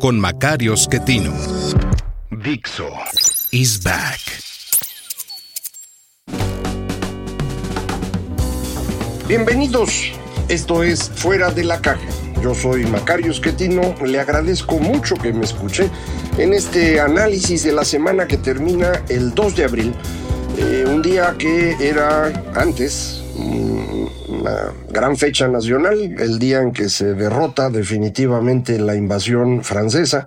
con Macario Schettino. Dixo is back. Bienvenidos, esto es Fuera de la Caja. Yo soy Macario Schettino, le agradezco mucho que me escuche en este análisis de la semana que termina el 2 de abril, eh, un día que era antes una gran fecha nacional, el día en que se derrota definitivamente la invasión francesa.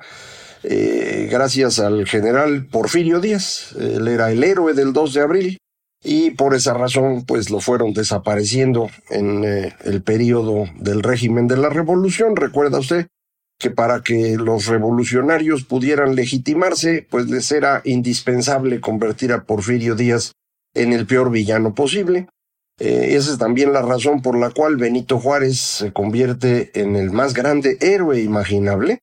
Eh, gracias al general Porfirio Díaz, él era el héroe del 2 de abril, y por esa razón pues lo fueron desapareciendo en eh, el periodo del régimen de la revolución. Recuerda usted que para que los revolucionarios pudieran legitimarse pues les era indispensable convertir a Porfirio Díaz en el peor villano posible. Eh, esa es también la razón por la cual Benito Juárez se convierte en el más grande héroe imaginable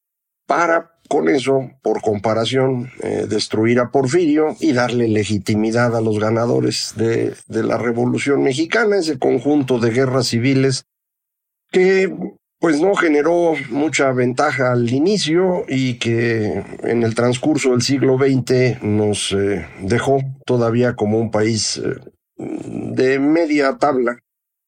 para con eso, por comparación, eh, destruir a Porfirio y darle legitimidad a los ganadores de, la Revolución Mexicana, ese conjunto de guerras civiles que pues no generó mucha ventaja al inicio y que en el transcurso del siglo XX nos eh, dejó todavía como un país de media tabla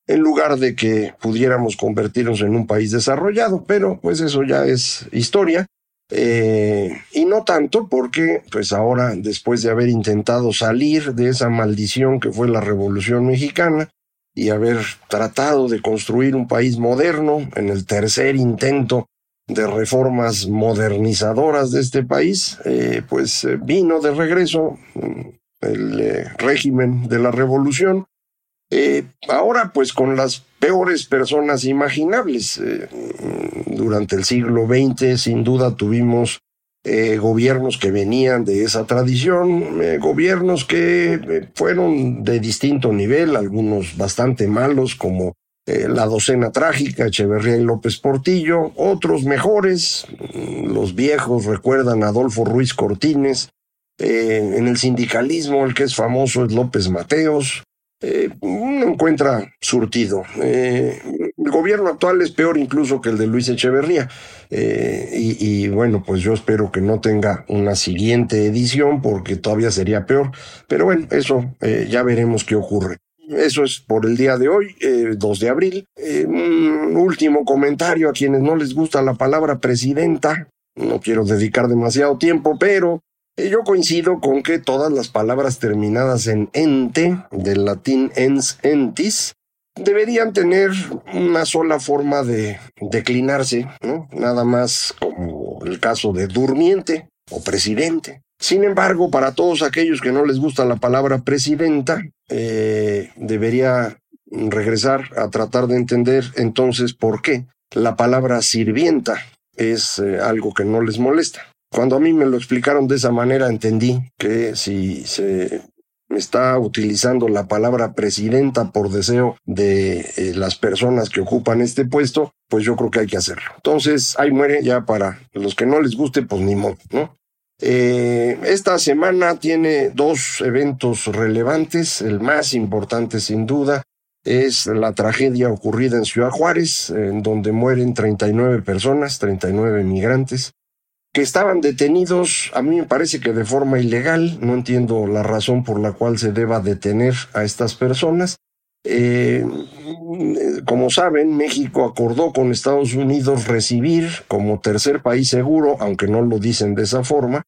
en lugar de que pudiéramos convertirnos en un país desarrollado, pero pues eso ya es historia. Eh, y no tanto porque pues ahora después de haber intentado salir de esa maldición que fue la Revolución Mexicana y haber tratado de construir un país moderno en el tercer intento de reformas modernizadoras de este país, eh, pues eh, vino de regreso mm, el régimen de la revolución eh, ahora, pues con las peores personas imaginables. Eh, durante el siglo XX, sin duda, tuvimos eh, gobiernos que venían de esa tradición, gobiernos que fueron de distinto nivel, algunos bastante malos, como la docena trágica, Echeverría y López Portillo, otros mejores, los viejos recuerdan a Adolfo Ruiz Cortines, en el sindicalismo el que es famoso es López Mateos, eh, uno encuentra surtido. Eh, el gobierno actual es peor incluso que el de Luis Echeverría. Eh, y, bueno, pues yo espero que no tenga una siguiente edición porque todavía sería peor. Pero bueno, eso ya veremos qué ocurre. Eso es por el día de hoy, 2 de abril. último comentario a quienes no les gusta la palabra presidenta. No quiero dedicar demasiado tiempo, pero yo coincido con que todas las palabras terminadas en ente, del latín ens entis, deberían tener una sola forma de declinarse, ¿no? Nada más como el caso de durmiente o presidente. Sin embargo, para todos aquellos que no les gusta la palabra presidenta, eh, debería regresar a tratar de entender entonces por qué la palabra sirvienta es eh, algo que no les molesta. Cuando a mí me lo explicaron de esa manera, entendí que si se está utilizando la palabra presidenta por deseo de eh, las personas que ocupan este puesto, pues yo creo que hay que hacerlo. Entonces, ahí muere ya para los que no les guste, pues ni modo, ¿no? Eh, esta semana tiene dos eventos relevantes. El más importante, sin duda, es la tragedia ocurrida en Ciudad Juárez, en donde mueren 39 personas, 39 migrantes que estaban detenidos, a mí me parece que de forma ilegal, no entiendo la razón por la cual se deba detener a estas personas. Eh, como saben, México acordó con Estados Unidos recibir como tercer país seguro, aunque no lo dicen de esa forma,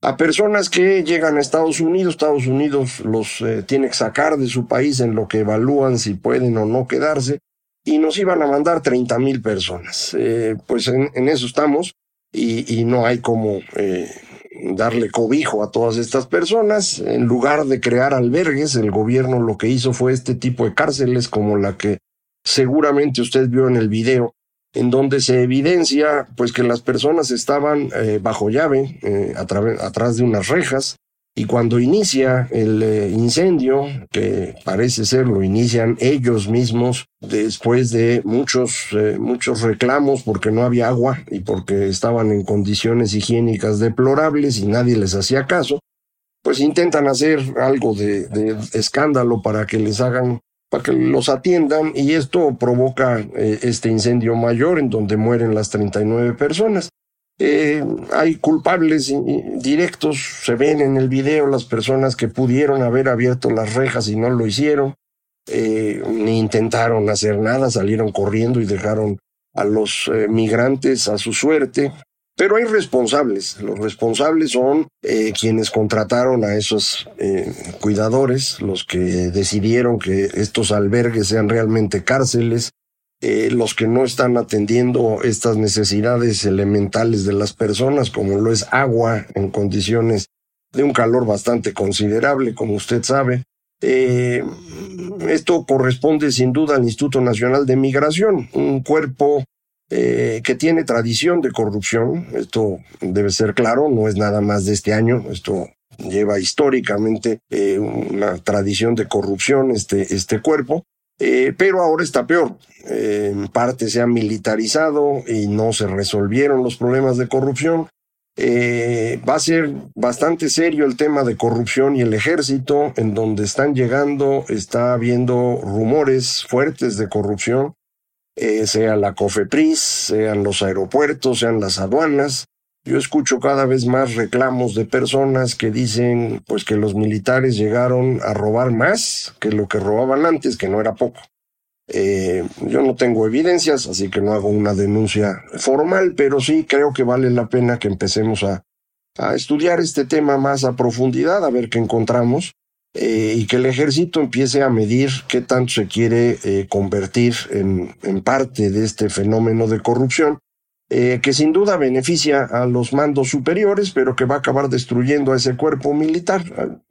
a personas que llegan a Estados Unidos. Estados Unidos los eh, tiene que sacar de su país en lo que evalúan si pueden o no quedarse, y nos iban a mandar 30 mil personas. Eh, pues en, en eso estamos y, no hay como eh, darle cobijo a todas estas personas. En lugar de crear albergues, el gobierno lo que hizo fue este tipo de cárceles como la que seguramente usted vio en el video, en donde se evidencia pues que las personas estaban eh, bajo llave, eh, atrás de unas rejas, y cuando inicia el eh, incendio, que parece ser lo inician ellos mismos después de muchos, eh, muchos reclamos porque no había agua y porque estaban en condiciones higiénicas deplorables y nadie les hacía caso, pues intentan hacer algo de, escándalo para que les hagan para que los atiendan y esto provoca eh, este incendio mayor en donde mueren las 39 personas. Eh, hay culpables directos, se ven en el video las personas que pudieron haber abierto las rejas y no lo hicieron, eh, ni intentaron hacer nada, salieron corriendo y dejaron a los eh, migrantes a su suerte. Pero hay responsables. Los responsables son quienes contrataron a esos cuidadores, los que decidieron que estos albergues sean realmente cárceles, eh, los que no están atendiendo estas necesidades elementales de las personas, como lo es agua en condiciones de un calor bastante considerable, como usted sabe. Eh, esto corresponde sin duda al Instituto Nacional de Migración, un cuerpo eh, que tiene tradición de corrupción. Esto debe ser claro, no es nada más de este año, esto lleva históricamente una tradición de corrupción este, este cuerpo. Eh, pero ahora está peor. Eh, en parte se ha militarizado y no se resolvieron los problemas de corrupción. Eh, va a ser bastante serio el tema de corrupción y el ejército, en donde están llegando, está habiendo rumores fuertes de corrupción, sea la COFEPRIS, sean los aeropuertos, sean las aduanas. Yo escucho cada vez más reclamos de personas que dicen pues que los militares llegaron a robar más que lo que robaban antes, que no era poco. Eh, yo no tengo evidencias, así que no hago una denuncia formal, pero sí creo que vale la pena que empecemos a, estudiar este tema más a profundidad, a ver qué encontramos, eh, y que el ejército empiece a medir qué tanto se quiere eh, convertir en, en parte de este fenómeno de corrupción eh, que sin duda beneficia a los mandos superiores, pero que va a acabar destruyendo a ese cuerpo militar.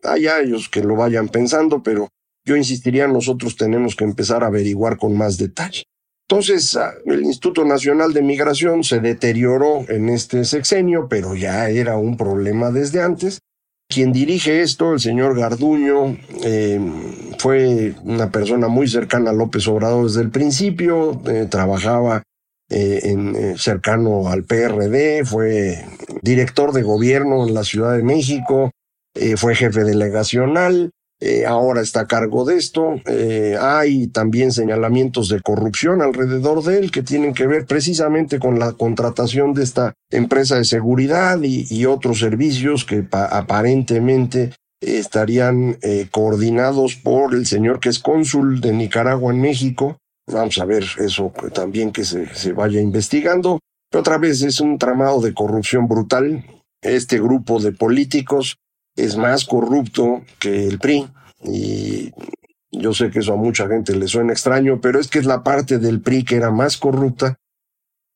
Hay a ellos que lo vayan pensando, pero yo insistiría, nosotros tenemos que empezar a averiguar con más detalle. Entonces, ah, el Instituto Nacional de Migración se deterioró en este sexenio, pero ya era un problema desde antes. Quien dirige esto, el señor Garduño, eh, fue una persona muy cercana a López Obrador desde el principio, eh, trabajaba eh, en, eh, cercano al PRD, fue director de gobierno en la Ciudad de México, eh, fue jefe delegacional, ahora está a cargo de esto. hay también señalamientos de corrupción alrededor de él que tienen que ver precisamente con la contratación de esta empresa de seguridad y, otros servicios que aparentemente estarían coordinados por el señor que es cónsul de Nicaragua en México, Vamos a ver eso también que se, se vaya investigando. Pero otra vez es un tramado de corrupción brutal. Este grupo de políticos es más corrupto que el PRI. Y yo sé que eso a mucha gente le suena extraño, pero es que es la parte del PRI que era más corrupta,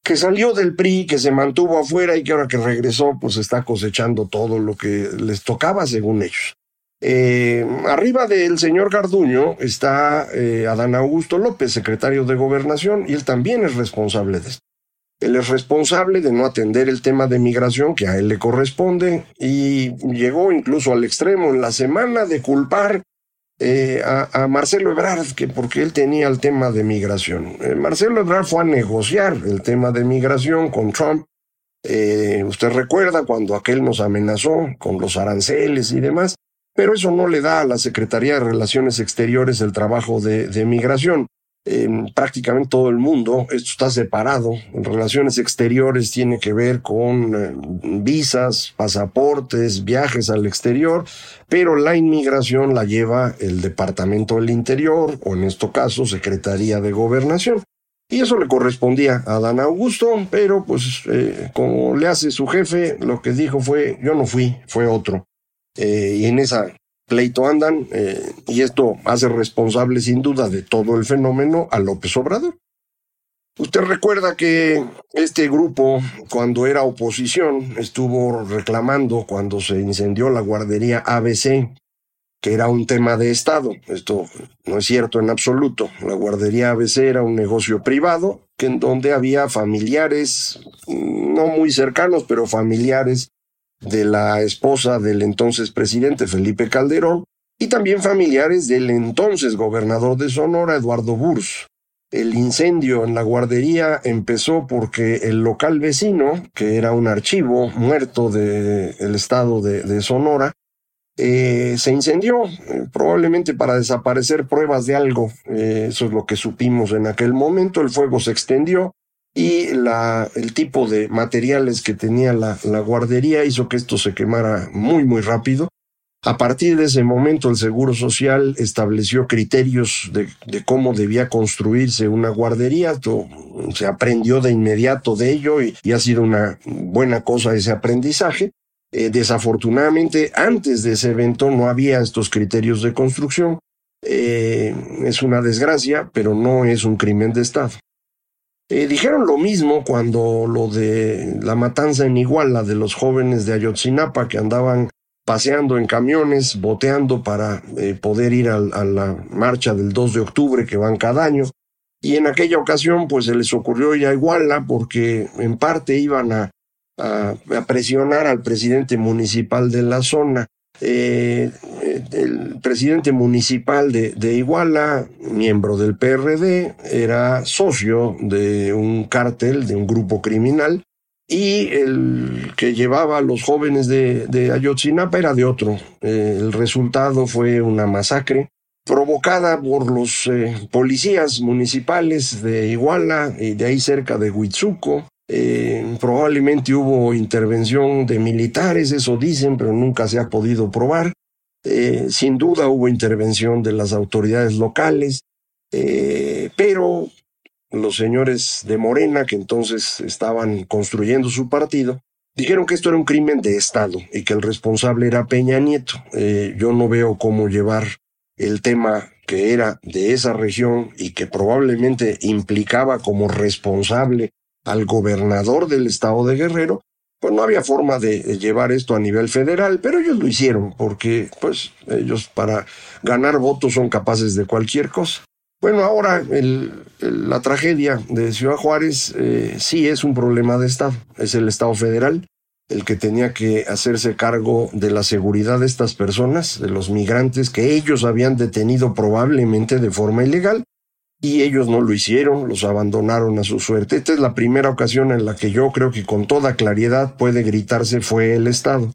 que salió del PRI, que se mantuvo afuera y que ahora que regresó, pues está cosechando todo lo que les tocaba según ellos. Eh, arriba del señor Garduño está eh, Adán Augusto López, secretario de Gobernación, y él también es responsable de esto. Él es responsable de no atender el tema de migración que a él le corresponde y llegó incluso al extremo en la semana de culpar eh, a, Marcelo Ebrard, que porque él tenía el tema de migración. Marcelo Ebrard fue a negociar el tema de migración con Trump. usted recuerda cuando aquel nos amenazó con los aranceles y demás pero eso no le da a la Secretaría de Relaciones Exteriores el trabajo de, migración. En prácticamente todo el mundo esto está separado. En relaciones exteriores tiene que ver con eh, visas, pasaportes, viajes al exterior, pero la inmigración la lleva el Departamento del Interior o en este caso Secretaría de Gobernación. Y eso le correspondía a Dan Augusto, pero pues eh, como le hace su jefe, lo que dijo fue yo no fui, fue otro. Eh, y en esa pleito andan, eh, y esto hace responsable sin duda de todo el fenómeno a López Obrador. Usted recuerda que este grupo, cuando era oposición, estuvo reclamando cuando se incendió la guardería ABC, que era un tema de Estado. Esto no es cierto en absoluto. La guardería ABC era un negocio privado, que en donde había familiares, no muy cercanos, pero familiares de la esposa del entonces presidente Felipe Calderón, y también familiares del entonces gobernador de Sonora, Eduardo Burs. El incendio en la guardería empezó porque el local vecino, que era un archivo muerto del estado de, Sonora, eh, se incendió, eh, probablemente para desaparecer pruebas de algo. Eh, eso es lo que supimos en aquel momento. El fuego se extendió y el tipo de materiales que tenía la, la guardería hizo que esto se quemara muy, muy rápido. A partir de ese momento, el Seguro Social estableció criterios de, cómo debía construirse una guardería. se aprendió de inmediato de ello y, ha sido una buena cosa ese aprendizaje. Eh, desafortunadamente, antes de ese evento no había estos criterios de construcción. Eh, es una desgracia, pero no es un crimen de Estado. Eh, dijeron lo mismo cuando lo de la matanza en Iguala de los jóvenes de Ayotzinapa que andaban paseando en camiones, boteando para eh, poder ir a, la marcha del 2 de octubre que van cada año. Y en aquella ocasión, pues se les ocurrió ir a Iguala porque en parte iban a, a, presionar al presidente municipal de la zona. Eh, el presidente municipal de, de, Iguala, miembro del PRD, era socio de un cártel, de un grupo criminal, y el que llevaba a los jóvenes de, Ayotzinapa era de otro. Eh, el resultado fue una masacre provocada por los eh, policías municipales de Iguala y de ahí cerca de Huitzuco. Eh, probablemente hubo intervención de militares, eso dicen, pero nunca se ha podido probar. Sin duda hubo intervención de las autoridades locales, pero los señores de Morena, que entonces estaban construyendo su partido, dijeron que esto era un crimen de Estado y que el responsable era Peña Nieto. Eh, yo no veo cómo llevar el tema que era de esa región y que probablemente implicaba como responsable al gobernador del estado de Guerrero, pues no había forma de llevar esto a nivel federal, pero ellos lo hicieron porque pues ellos para ganar votos son capaces de cualquier cosa. Bueno, ahora la tragedia de Ciudad Juárez eh, sí es un problema de Estado. Es el Estado federal el que tenía que hacerse cargo de la seguridad de estas personas, de los migrantes que ellos habían detenido probablemente de forma ilegal, y ellos no lo hicieron, los abandonaron a su suerte. Esta es la primera ocasión en la que yo creo que con toda claridad puede gritarse fue el Estado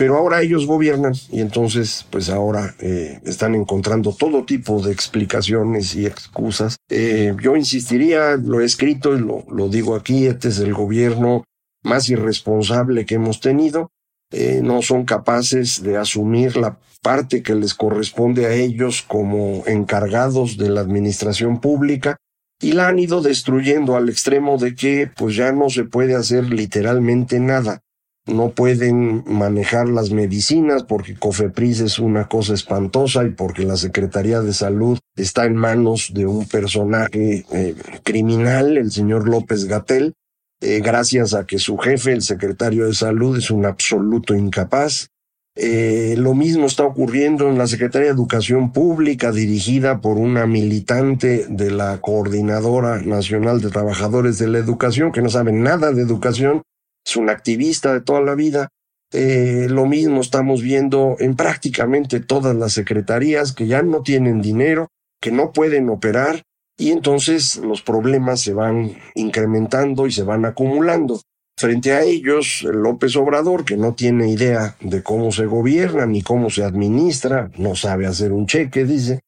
pero ahora ellos gobiernan y entonces pues ahora eh, están encontrando todo tipo de explicaciones y excusas. Eh, yo insistiría, lo he escrito y lo, lo, digo aquí, este es el gobierno más irresponsable que hemos tenido. Eh, no son capaces de asumir la parte que les corresponde a ellos como encargados de la administración pública y la han ido destruyendo al extremo de que pues ya no se puede hacer literalmente nada. No pueden manejar las medicinas porque Cofepris es una cosa espantosa y porque la Secretaría de Salud está en manos de un personaje eh, criminal, el señor López Gatel, eh, gracias a que su jefe, el secretario de Salud, es un absoluto incapaz. Eh, lo mismo está ocurriendo en la Secretaría de Educación Pública, dirigida por una militante de la Coordinadora Nacional de Trabajadores de la Educación, que no sabe nada de educación es un activista de toda la vida. Eh, lo mismo estamos viendo en prácticamente todas las secretarías que ya no tienen dinero, que no pueden operar y entonces los problemas se van incrementando y se van acumulando. Frente a ellos, López Obrador, que no tiene idea de cómo se gobierna ni cómo se administra, no sabe hacer un cheque, dice,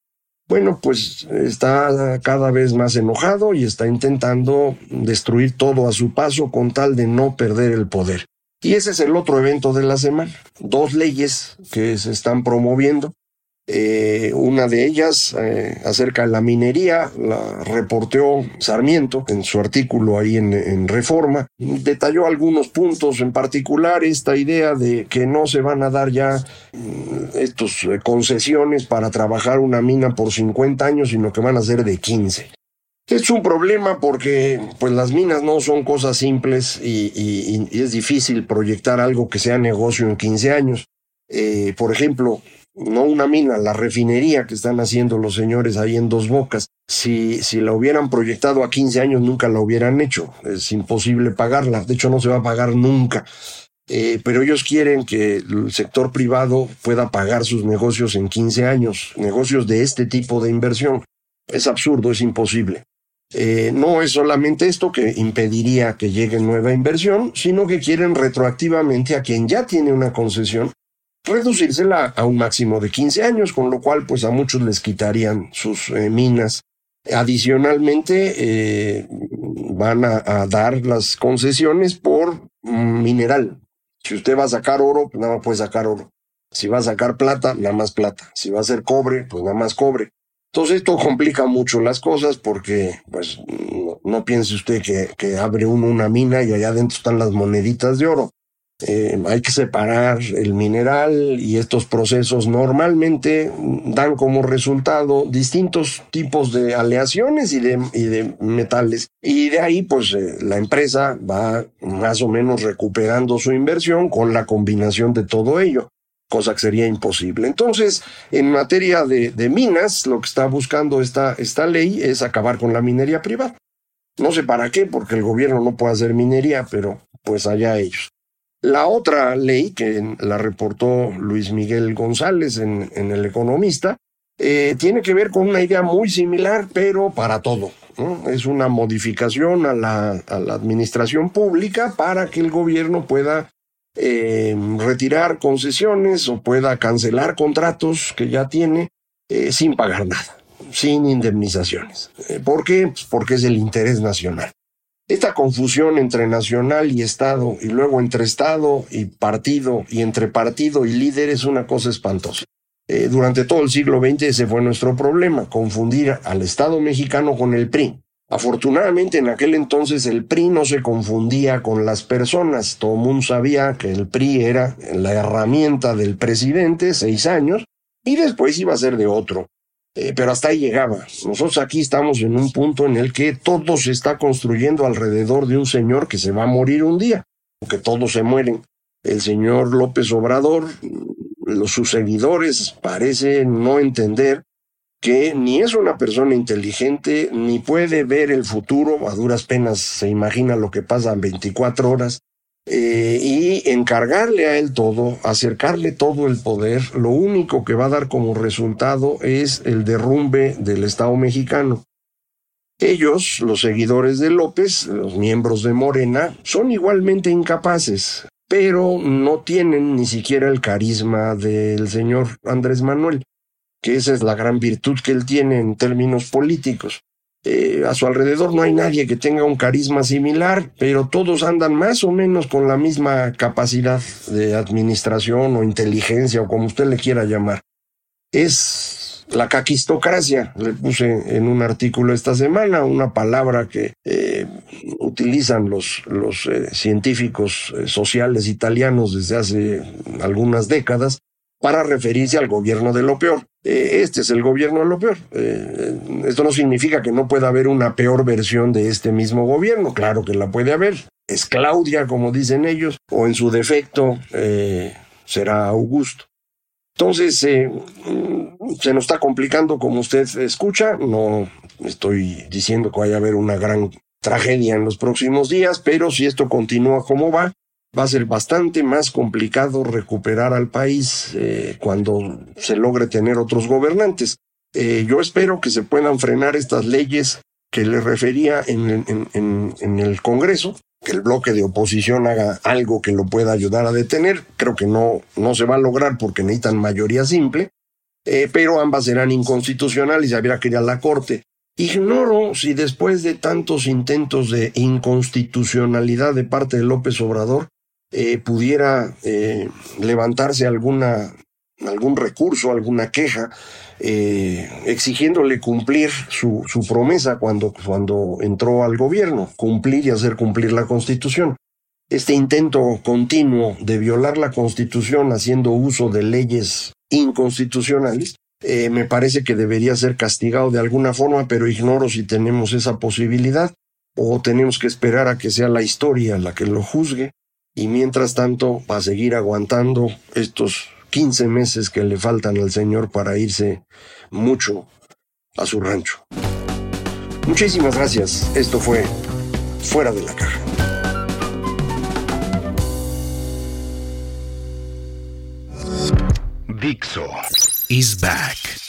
bueno, pues está cada vez más enojado y está intentando destruir todo a su paso con tal de no perder el poder. Y ese es el otro evento de la semana. Dos leyes que se están promoviendo eh, una de ellas, eh, acerca de la minería, la reporteó Sarmiento en su artículo ahí en, Reforma. Detalló algunos puntos, en particular esta idea de que no se van a dar ya mm, estos eh, concesiones para trabajar una mina por 50 años, sino que van a ser de 15. Es un problema porque pues las minas no son cosas simples y, es difícil proyectar algo que sea negocio en 15 años. Eh, por ejemplo, no una mina, la refinería que están haciendo los señores ahí en Dos Bocas. Si, si la hubieran proyectado a 15 años, nunca la hubieran hecho. Es imposible pagarla. De hecho, no se va a pagar nunca. Eh, pero ellos quieren que el sector privado pueda pagar sus negocios en 15 años, negocios de este tipo de inversión. Es absurdo, es imposible. Eh, no es solamente esto que impediría que llegue nueva inversión, sino que quieren retroactivamente a quien ya tiene una concesión reducírsela a un máximo de 15 años, con lo cual pues a muchos les quitarían sus eh, minas. Adicionalmente eh, van a, dar las concesiones por mineral. Si usted va a sacar oro, pues nada más puede sacar oro. Si va a sacar plata, nada más plata. Si va a hacer cobre, pues nada más cobre. Entonces esto complica mucho las cosas porque, pues, no, piense usted que, que abre uno una mina y allá adentro están las moneditas de oro. Eh, hay que separar el mineral y estos procesos normalmente dan como resultado distintos tipos de aleaciones y de, y de metales. Y de ahí, pues, eh, la empresa va más o menos recuperando su inversión con la combinación de todo ello cosa que sería imposible. Entonces, en materia de, de, minas, lo que está buscando esta, esta ley es acabar con la minería privada. No sé para qué, porque el gobierno no puede hacer minería, pero pues allá ellos. La otra ley, que la reportó Luis Miguel González en, El Economista, eh, tiene que ver con una idea muy similar, pero para todo. Es una modificación a la, administración pública para que el gobierno pueda eh, retirar concesiones o pueda cancelar contratos que ya tiene eh, sin pagar nada, sin indemnizaciones. ¿Por qué? Pues porque es el interés nacional. Esta confusión entre nacional y Estado, y luego entre Estado y partido, y entre partido y líder es una cosa espantosa. Eh, durante todo el siglo XX ese fue nuestro problema, confundir al Estado mexicano con el PRI. Afortunadamente en aquel entonces el PRI no se confundía con las personas, todo el mundo sabía que el PRI era la herramienta del presidente, seis años, y después iba a ser de otro. Eh, pero hasta ahí llegaba. Nosotros aquí estamos en un punto en el que todo se está construyendo alrededor de un señor que se va a morir un día, porque todos se mueren. El señor López Obrador, los, sus seguidores parecen no entender que ni es una persona inteligente, ni puede ver el futuro, a duras penas se imagina lo que pasa en 24 horas, eh, y encargarle a él todo, acercarle todo el poder, lo único que va a dar como resultado es el derrumbe del Estado mexicano. Ellos, los seguidores de López, los miembros de Morena, son igualmente incapaces, pero no tienen ni siquiera el carisma del señor Andrés Manuel, que esa es la gran virtud que él tiene en términos políticos. Eh, a su alrededor no hay nadie que tenga un carisma similar, pero todos andan más o menos con la misma capacidad de administración o inteligencia o como usted le quiera llamar. Es la caquistocracia, le puse en un artículo esta semana una palabra que eh, utilizan los, eh, científicos sociales italianos desde hace algunas décadas para referirse al gobierno de lo peor. Eh, este es el gobierno de lo peor. Eh, esto no significa que no pueda haber una peor versión de este mismo gobierno, claro que la puede haber. Es Claudia, como dicen ellos, o en su defecto eh, será Augusto. Entonces, se nos está complicando como usted escucha. No estoy diciendo que vaya a haber una gran tragedia en los próximos días, pero si esto continúa como va, va a ser bastante más complicado recuperar al país eh, cuando se logre tener otros gobernantes. Eh, yo espero que se puedan frenar estas leyes que le refería en, el Congreso, que el bloque de oposición haga algo que lo pueda ayudar a detener. Creo que no, no se va a lograr porque necesitan mayoría simple, eh, pero ambas serán inconstitucionales y habría que ir a la Corte. Ignoro si después de tantos intentos de inconstitucionalidad de parte de López Obrador, eh, pudiera eh, levantarse alguna, algún recurso, alguna queja, eh, exigiéndole cumplir su, su promesa cuando, cuando entró al gobierno, cumplir y hacer cumplir la Constitución. Este intento continuo de violar la Constitución haciendo uso de leyes inconstitucionales me parece que debería ser castigado de alguna forma, pero ignoro si tenemos esa posibilidad o tenemos que esperar a que sea la historia la que lo juzgue y mientras tanto va a seguir aguantando estos 15 meses que le faltan al señor para irse mucho a su rancho. Muchísimas gracias. Esto fue Fuera de la Caja. Dixo is back.